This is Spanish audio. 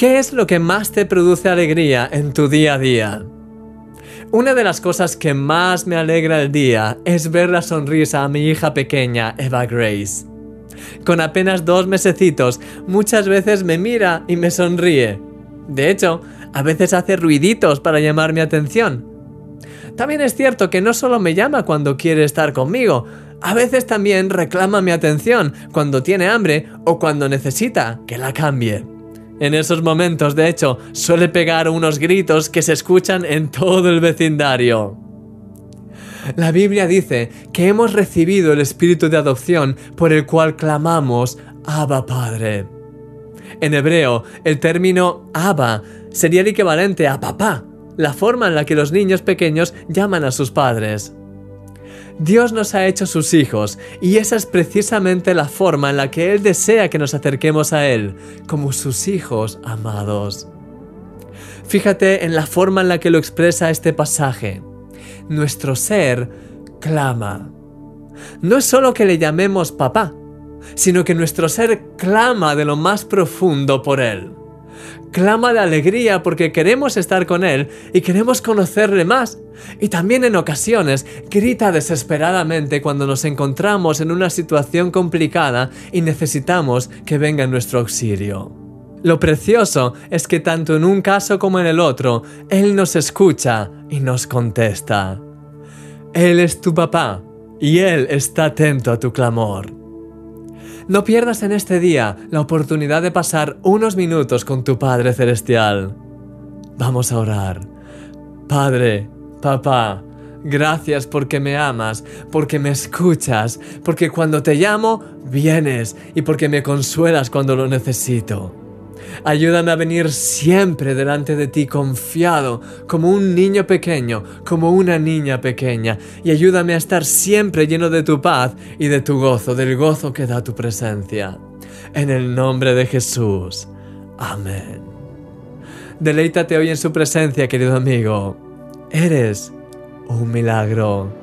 ¿Qué es lo que más te produce alegría en tu día a día? Una de las cosas que más me alegra el día es ver la sonrisa a mi hija pequeña, Eva Grace. Con apenas dos mesecitos, muchas veces me mira y me sonríe. De hecho, a veces hace ruiditos para llamar mi atención. También es cierto que no solo me llama cuando quiere estar conmigo, a veces también reclama mi atención cuando tiene hambre o cuando necesita que la cambie. En esos momentos, de hecho, suele pegar unos gritos que se escuchan en todo el vecindario. La Biblia dice que hemos recibido el espíritu de adopción por el cual clamamos Abba Padre. En hebreo, el término Abba sería el equivalente a papá, la forma en la que los niños pequeños llaman a sus padres. Dios nos ha hecho sus hijos y esa es precisamente la forma en la que Él desea que nos acerquemos a Él, como sus hijos amados. Fíjate en la forma en la que lo expresa este pasaje. Nuestro ser clama. No es solo que le llamemos papá, sino que nuestro ser clama de lo más profundo por Él clama de alegría porque queremos estar con Él y queremos conocerle más. Y también en ocasiones grita desesperadamente cuando nos encontramos en una situación complicada y necesitamos que venga nuestro auxilio. Lo precioso es que tanto en un caso como en el otro, Él nos escucha y nos contesta. Él es tu papá y Él está atento a tu clamor. No pierdas en este día la oportunidad de pasar unos minutos con tu Padre Celestial. Vamos a orar. Padre, papá, gracias porque me amas, porque me escuchas, porque cuando te llamo, vienes y porque me consuelas cuando lo necesito. Ayúdame a venir siempre delante de ti confiado, como un niño pequeño, como una niña pequeña, y ayúdame a estar siempre lleno de tu paz y de tu gozo, del gozo que da tu presencia. En el nombre de Jesús. Amén. Deleítate hoy en su presencia, querido amigo. Eres un milagro.